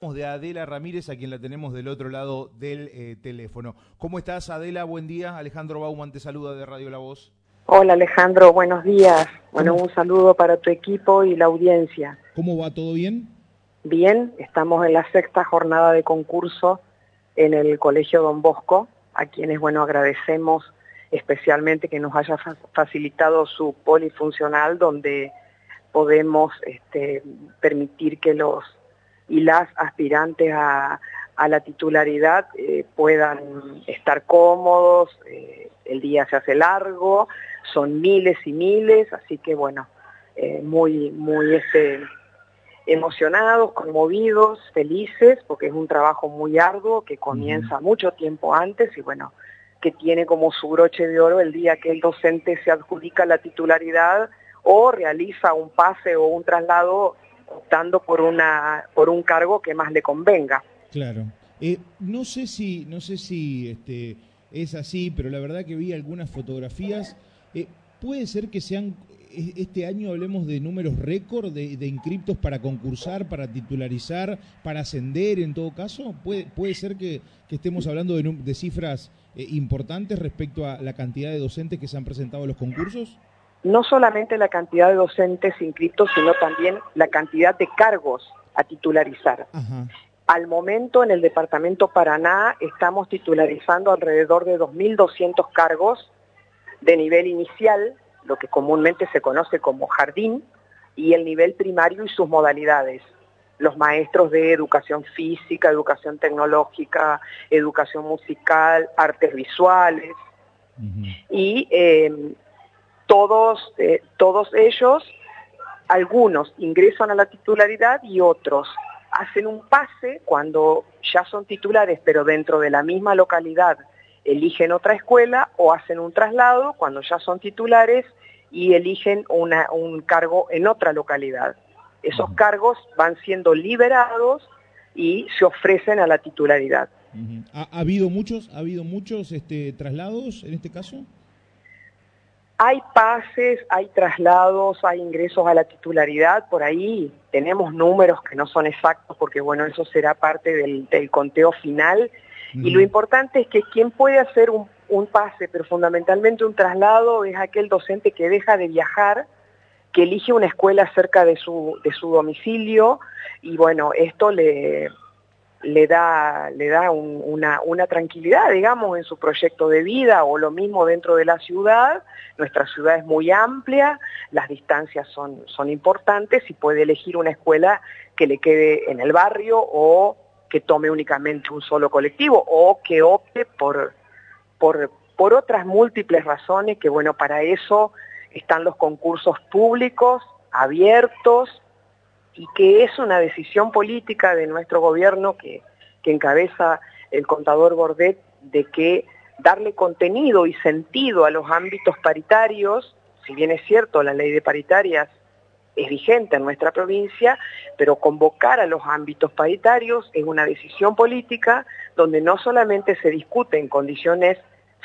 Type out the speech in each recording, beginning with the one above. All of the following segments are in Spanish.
de Adela Ramírez, a quien la tenemos del otro lado del eh, teléfono. ¿Cómo estás, Adela? Buen día. Alejandro Bauman te saluda de Radio La Voz. Hola, Alejandro. Buenos días. Bueno, un saludo para tu equipo y la audiencia. ¿Cómo va? ¿Todo bien? Bien, estamos en la sexta jornada de concurso en el Colegio Don Bosco, a quienes, bueno, agradecemos especialmente que nos haya facilitado su polifuncional donde podemos este, permitir que los y las aspirantes a, la titularidad eh, puedan estar cómodos, eh, el día se hace largo, son miles y miles, así que bueno, eh, muy, muy este, emocionados, conmovidos, felices, porque es un trabajo muy arduo que comienza mucho tiempo antes y bueno, que tiene como su broche de oro el día que el docente se adjudica la titularidad o realiza un pase o un traslado optando por una por un cargo que más le convenga. Claro. Eh, no sé si no sé si este, es así, pero la verdad que vi algunas fotografías. Eh, puede ser que sean e, este año hablemos de números récord de, de, inscriptos para concursar, para titularizar, para ascender en todo caso. Puede puede ser que, estemos hablando de, cifras eh, importantes respecto a la cantidad de docentes que se han presentado a los concursos no solamente la cantidad de docentes inscritos, sino también la cantidad de cargos a titularizar. Al momento en el Departamento Paraná estamos titularizando alrededor de 2.200 cargos de nivel inicial, lo que comúnmente se conoce como jardín, y el nivel primario y sus modalidades. Los maestros de educación física, educación tecnológica, educación musical, artes visuales. Y eh, todos, eh, todos ellos, algunos ingresan a la titularidad y otros hacen un pase cuando ya son titulares, pero dentro de la misma localidad eligen otra escuela o hacen un traslado cuando ya son titulares y eligen una, un cargo en otra localidad. Esos cargos van siendo liberados y se ofrecen a la titularidad. ¿Ha, habido muchos, ha habido muchos este, traslados en este caso? Hay pases, hay traslados, hay ingresos a la titularidad, por ahí tenemos números que no son exactos porque bueno, eso será parte del, conteo final. Y lo importante es que quien puede hacer un, un pase, pero fundamentalmente un traslado, es aquel docente que deja de viajar, que elige una escuela cerca de su, de su domicilio. Y bueno, esto le, le da, le da una, una, tranquilidad, digamos, en su proyecto de vida o lo mismo dentro de la ciudad. Nuestra ciudad es muy amplia, las distancias son, son importantes y puede elegir una escuela que le quede en el barrio o que tome únicamente un solo colectivo o que opte por, por, por otras múltiples razones que, bueno, para eso están los concursos públicos, abiertos, y que es una decisión política de nuestro gobierno que, encabeza el contador Bordet de que darle contenido y sentido a los ámbitos paritarios, si bien es cierto la ley de paritarias es vigente en nuestra provincia, pero convocar a los ámbitos paritarios es una decisión política donde no solamente se discuten condiciones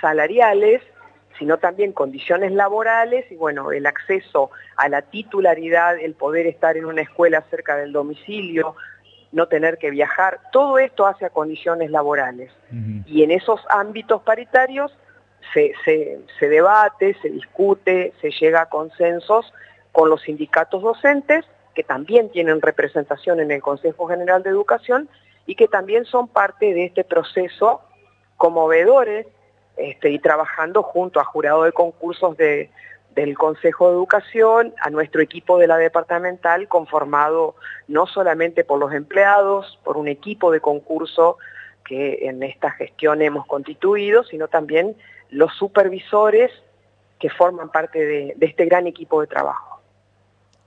salariales, sino también condiciones laborales y bueno, el acceso a la titularidad, el poder estar en una escuela cerca del domicilio, no tener que viajar, todo esto hace a condiciones laborales. Y en esos ámbitos paritarios se, se, debate, se discute, se llega a consensos con los sindicatos docentes, que también tienen representación en el Consejo General de Educación y que también son parte de este proceso como veedores este, y trabajando junto a jurado de concursos de, del Consejo de Educación, a nuestro equipo de la departamental conformado no solamente por los empleados, por un equipo de concurso que en esta gestión hemos constituido, sino también los supervisores que forman parte de, este gran equipo de trabajo.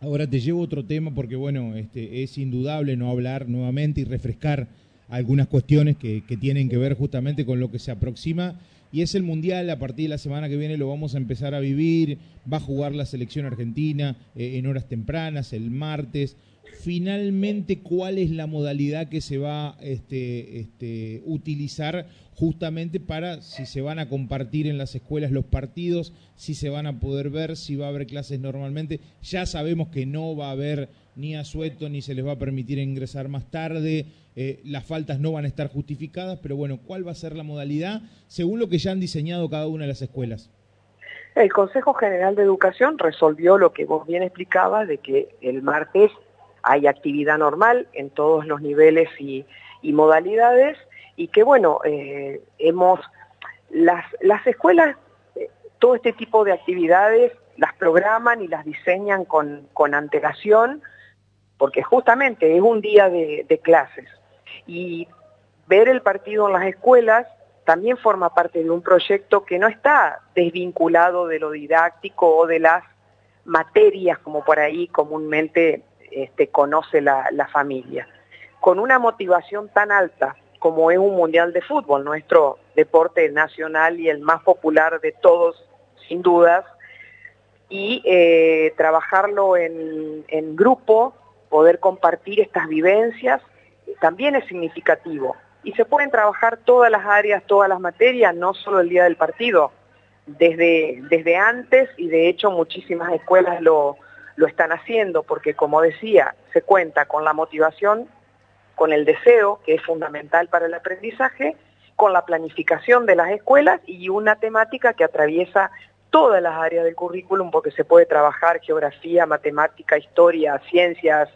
Ahora te llevo otro tema porque, bueno, este, es indudable no hablar nuevamente y refrescar algunas cuestiones que, tienen que ver justamente con lo que se aproxima y es el Mundial, a partir de la semana que viene lo vamos a empezar a vivir, va a jugar la selección argentina eh, en horas tempranas, el martes. Finalmente, ¿cuál es la modalidad que se va este, este, utilizar justamente para si se van a compartir en las escuelas los partidos, si se van a poder ver, si va a haber clases normalmente? Ya sabemos que no va a haber ni a sueto ni se les va a permitir ingresar más tarde, eh, las faltas no van a estar justificadas, pero bueno, ¿cuál va a ser la modalidad según lo que ya han diseñado cada una de las escuelas? El Consejo General de Educación resolvió lo que vos bien explicabas, de que el martes hay actividad normal en todos los niveles y, modalidades, y que bueno, eh, hemos, las, las escuelas, eh, todo este tipo de actividades las programan y las diseñan con, con antelación, porque justamente es un día de, clases. Y ver el partido en las escuelas también forma parte de un proyecto que no está desvinculado de lo didáctico o de las materias como por ahí comúnmente este, conoce la, familia. Con una motivación tan alta como es un mundial de fútbol, nuestro deporte nacional y el más popular de todos, sin dudas, y eh, trabajarlo en grupo, poder compartir estas vivencias, también es significativo. Y se pueden trabajar todas las áreas, todas las materias, no solo el día del partido, desde, desde antes y de hecho muchísimas escuelas lo, lo están haciendo, porque como decía, se cuenta con la motivación, con el deseo, que es fundamental para el aprendizaje, con la planificación de las escuelas y una temática que atraviesa todas las áreas del currículum, porque se puede trabajar geografía, matemática, historia, ciencias,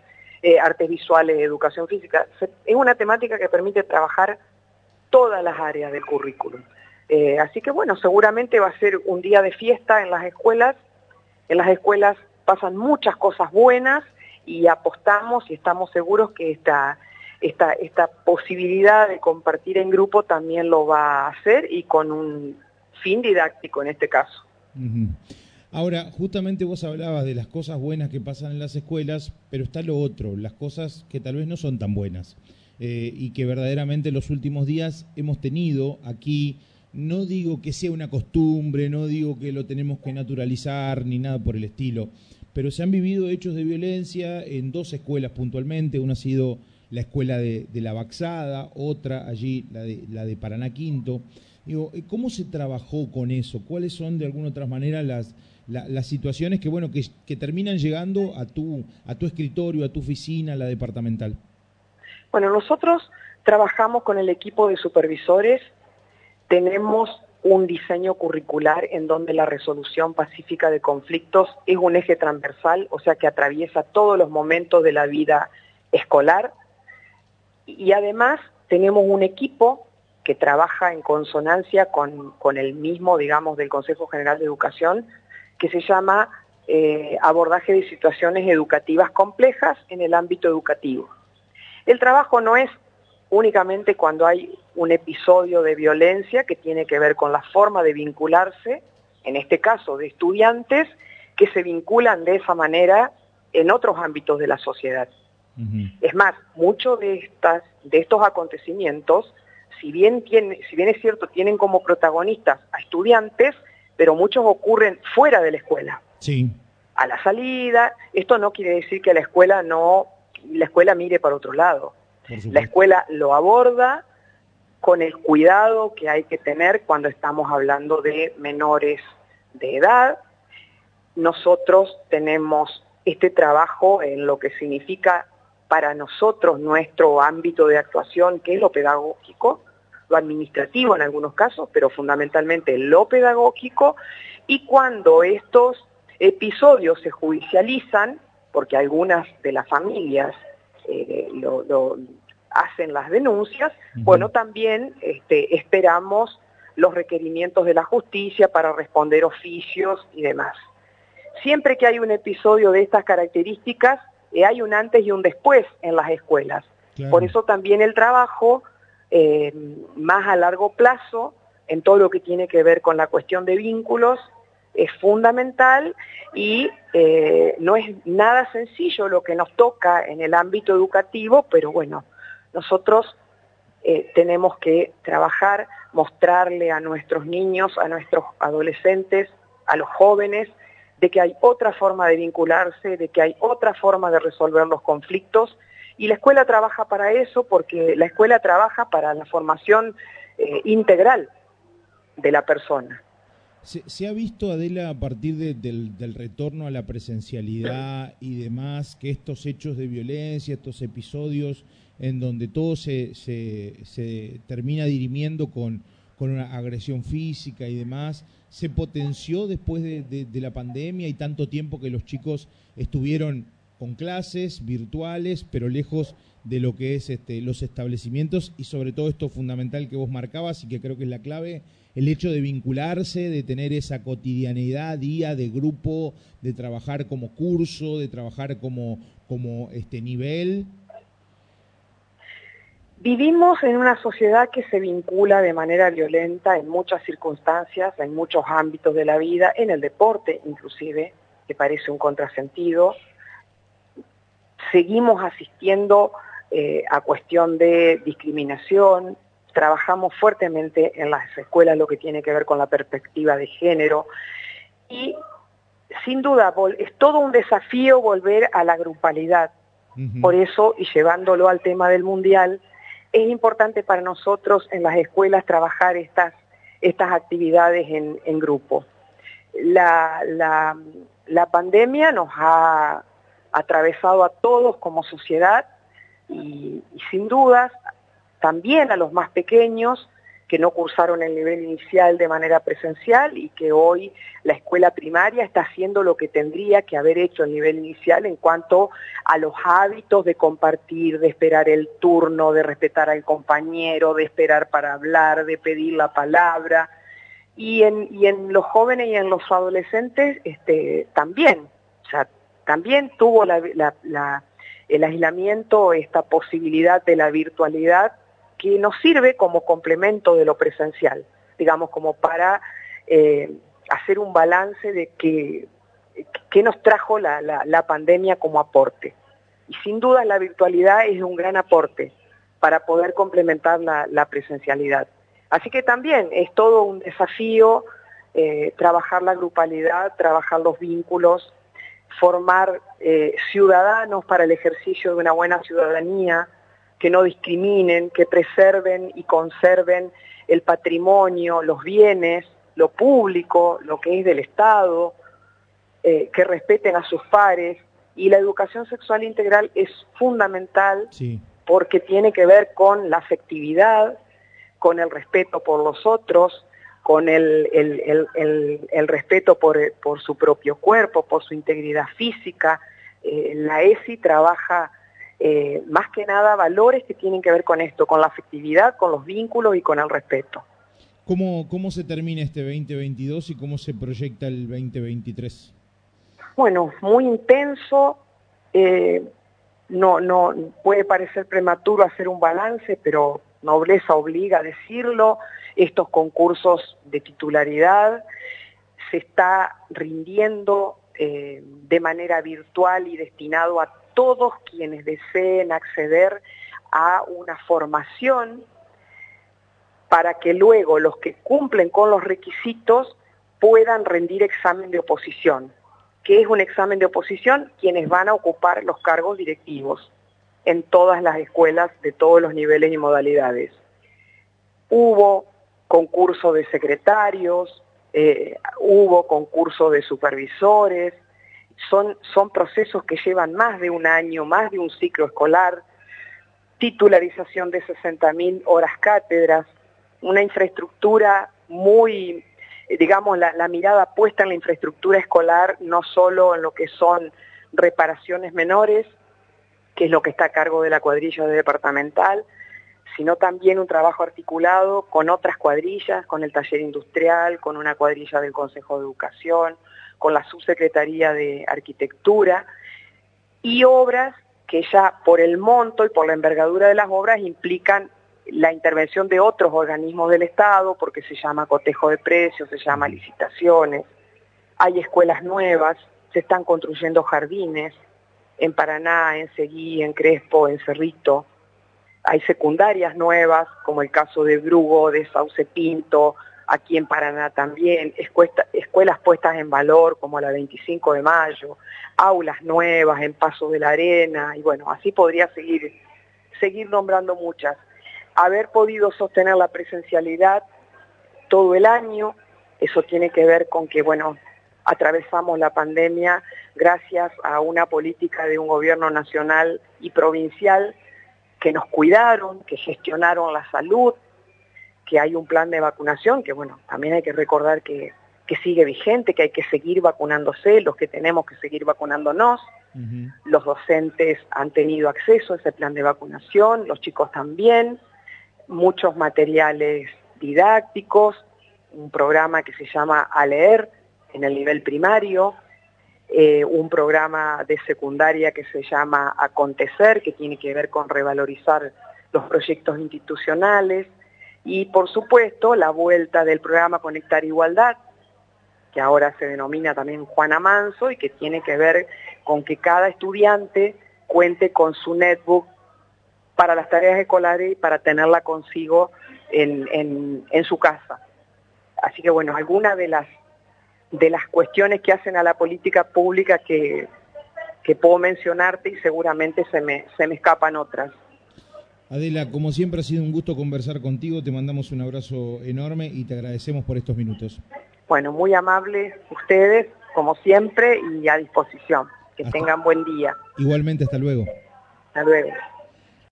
eh, artes visuales, educación física. Es una temática que permite trabajar todas las áreas del currículum. Eh, así que bueno, seguramente va a ser un día de fiesta en las escuelas. En las escuelas pasan muchas cosas buenas y apostamos y estamos seguros que esta, esta, esta posibilidad de compartir en grupo también lo va a hacer y con un fin didáctico en este caso. Ahora, justamente vos hablabas de las cosas buenas que pasan en las escuelas, pero está lo otro, las cosas que tal vez no son tan buenas eh, y que verdaderamente en los últimos días hemos tenido aquí. No digo que sea una costumbre, no digo que lo tenemos que naturalizar ni nada por el estilo, pero se han vivido hechos de violencia en dos escuelas puntualmente. Una ha sido la escuela de, La Baxada, otra allí, la de, la de Paraná Quinto. Digo, ¿cómo se trabajó con eso? ¿Cuáles son de alguna otra manera las, las situaciones que, bueno, que, terminan llegando a tu, a tu escritorio, a tu oficina, a la departamental? Bueno, nosotros trabajamos con el equipo de supervisores, tenemos un diseño curricular en donde la resolución pacífica de conflictos es un eje transversal, o sea que atraviesa todos los momentos de la vida escolar. Y además tenemos un equipo que trabaja en consonancia con, con, el mismo, digamos, del Consejo General de Educación, que se llama eh, abordaje de situaciones educativas complejas en el ámbito educativo. El trabajo no es únicamente cuando hay un episodio de violencia que tiene que ver con la forma de vincularse, en este caso de estudiantes, que se vinculan de esa manera en otros ámbitos de la sociedad. Es más, muchos de, estas, de estos acontecimientos si bien, tiene, si bien es cierto, tienen como protagonistas a estudiantes, pero muchos ocurren fuera de la escuela. Sí. A la salida, esto no quiere decir que la escuela no, la escuela mire para otro lado. La escuela lo aborda con el cuidado que hay que tener cuando estamos hablando de menores de edad. Nosotros tenemos este trabajo en lo que significa para nosotros nuestro ámbito de actuación, que es lo pedagógico, lo administrativo en algunos casos, pero fundamentalmente lo pedagógico, y cuando estos episodios se judicializan, porque algunas de las familias eh, lo, hacen las denuncias, bueno, también este, esperamos los requerimientos de la justicia para responder oficios y demás. Siempre que hay un episodio de estas características, eh, hay un antes y un después en las escuelas. Por eso también el trabajo eh, más a largo plazo en todo lo que tiene que ver con la cuestión de vínculos es fundamental y eh, no es nada sencillo lo que nos toca en el ámbito educativo, pero bueno, nosotros eh, tenemos que trabajar, mostrarle a nuestros niños, a nuestros adolescentes, a los jóvenes, de que hay otra forma de vincularse, de que hay otra forma de resolver los conflictos y la escuela trabaja para eso porque la escuela trabaja para la formación eh, integral de la persona. Se, ha visto, Adela, a partir del, retorno a la presencialidad y demás, que estos hechos de violencia, estos episodios en donde todo se, termina dirimiendo con, una agresión física y demás, se potenció después de, la pandemia y tanto tiempo que los chicos estuvieron con clases virtuales, pero lejos de lo que es este, los establecimientos y sobre todo esto fundamental que vos marcabas y que creo que es la clave, el hecho de vincularse, de tener esa cotidianidad, día de grupo, de trabajar como curso, de trabajar como, como este nivel. Vivimos en una sociedad que se vincula de manera violenta en muchas circunstancias, en muchos ámbitos de la vida, en el deporte inclusive, que parece un contrasentido. Seguimos asistiendo eh, a cuestión de discriminación, trabajamos fuertemente en las escuelas lo que tiene que ver con la perspectiva de género y sin duda es todo un desafío volver a la grupalidad. Por eso, y llevándolo al tema del mundial, es importante para nosotros en las escuelas trabajar estas, estas actividades en, grupo. La, la pandemia nos ha atravesado a todos como sociedad y, sin dudas también a los más pequeños que no cursaron el nivel inicial de manera presencial y que hoy la escuela primaria está haciendo lo que tendría que haber hecho el nivel inicial en cuanto a los hábitos de compartir, de esperar el turno, de respetar al compañero, de esperar para hablar, de pedir la palabra. Y en, los jóvenes y en los adolescentes este, también, también tuvo el aislamiento, esta posibilidad de la virtualidad que nos sirve como complemento de lo presencial, digamos, como para eh, hacer un balance de qué que nos trajo la, la, pandemia como aporte. Y sin duda la virtualidad es un gran aporte para poder complementar la, presencialidad. Así que también es todo un desafío eh, trabajar la grupalidad, trabajar los vínculos, formar eh, ciudadanos para el ejercicio de una buena ciudadanía, que no discriminen, que preserven y conserven el patrimonio, los bienes, lo público, lo que es del Estado, eh, que respeten a sus pares. Y la educación sexual integral es fundamental porque tiene que ver con la afectividad, con el respeto por los otros, con el, el, respeto por, por, su propio cuerpo, por su integridad física. Eh, la ESI trabaja eh, más que nada valores que tienen que ver con esto, con la afectividad, con los vínculos y con el respeto. ¿Cómo, cómo se termina este 2022 y cómo se proyecta el 2023? Bueno, muy intenso. Eh, no, no puede parecer prematuro hacer un balance, pero nobleza obliga a decirlo estos concursos de titularidad, se está rindiendo eh, de manera virtual y destinado a todos quienes deseen acceder a una formación para que luego los que cumplen con los requisitos puedan rendir examen de oposición. ¿Qué es un examen de oposición? Quienes van a ocupar los cargos directivos en todas las escuelas de todos los niveles y modalidades. Hubo concurso de secretarios, eh, hubo concurso de supervisores, son, son procesos que llevan más de un año, más de un ciclo escolar, titularización de 60.000 horas cátedras, una infraestructura muy, digamos, la, la, mirada puesta en la infraestructura escolar, no solo en lo que son reparaciones menores, que es lo que está a cargo de la cuadrilla departamental, sino también un trabajo articulado con otras cuadrillas, con el taller industrial, con una cuadrilla del Consejo de Educación, con la Subsecretaría de Arquitectura, y obras que ya por el monto y por la envergadura de las obras implican la intervención de otros organismos del Estado, porque se llama cotejo de precios, se llama licitaciones, hay escuelas nuevas, se están construyendo jardines en Paraná, en Seguí, en Crespo, en Cerrito, hay secundarias nuevas, como el caso de Brugo, de Sauce Pinto, aquí en Paraná también, escuelas puestas en valor como la 25 de mayo, aulas nuevas en Paso de la Arena, y bueno, así podría seguir, seguir nombrando muchas. Haber podido sostener la presencialidad todo el año, Eso tiene que ver con que, bueno, atravesamos la pandemia gracias a una política de un gobierno nacional y provincial que nos cuidaron, que gestionaron la salud, que hay un plan de vacunación, que bueno, también hay que recordar que, sigue vigente, que hay que seguir vacunándose, los que tenemos que seguir vacunándonos. Los docentes han tenido acceso a ese plan de vacunación, los chicos también, muchos materiales didácticos, un programa que se llama A Leer en el nivel primario, eh, un programa de secundaria que se llama Acontecer, que tiene que ver con revalorizar los proyectos institucionales, y por supuesto la vuelta del programa Conectar Igualdad, que ahora se denomina también Juana Manso y que tiene que ver con que cada estudiante cuente con su netbook para las tareas escolares y para tenerla consigo en, en su casa. Así que bueno, algunas de las, de las cuestiones que hacen a la política pública que, que puedo mencionarte y seguramente se me, se me escapan otras. Adela, como siempre ha sido un gusto conversar contigo, te mandamos un abrazo enorme y te agradecemos por estos minutos. Bueno, muy amables ustedes, como siempre, y a disposición. Que tengan buen día. Igualmente, hasta luego. Hasta luego.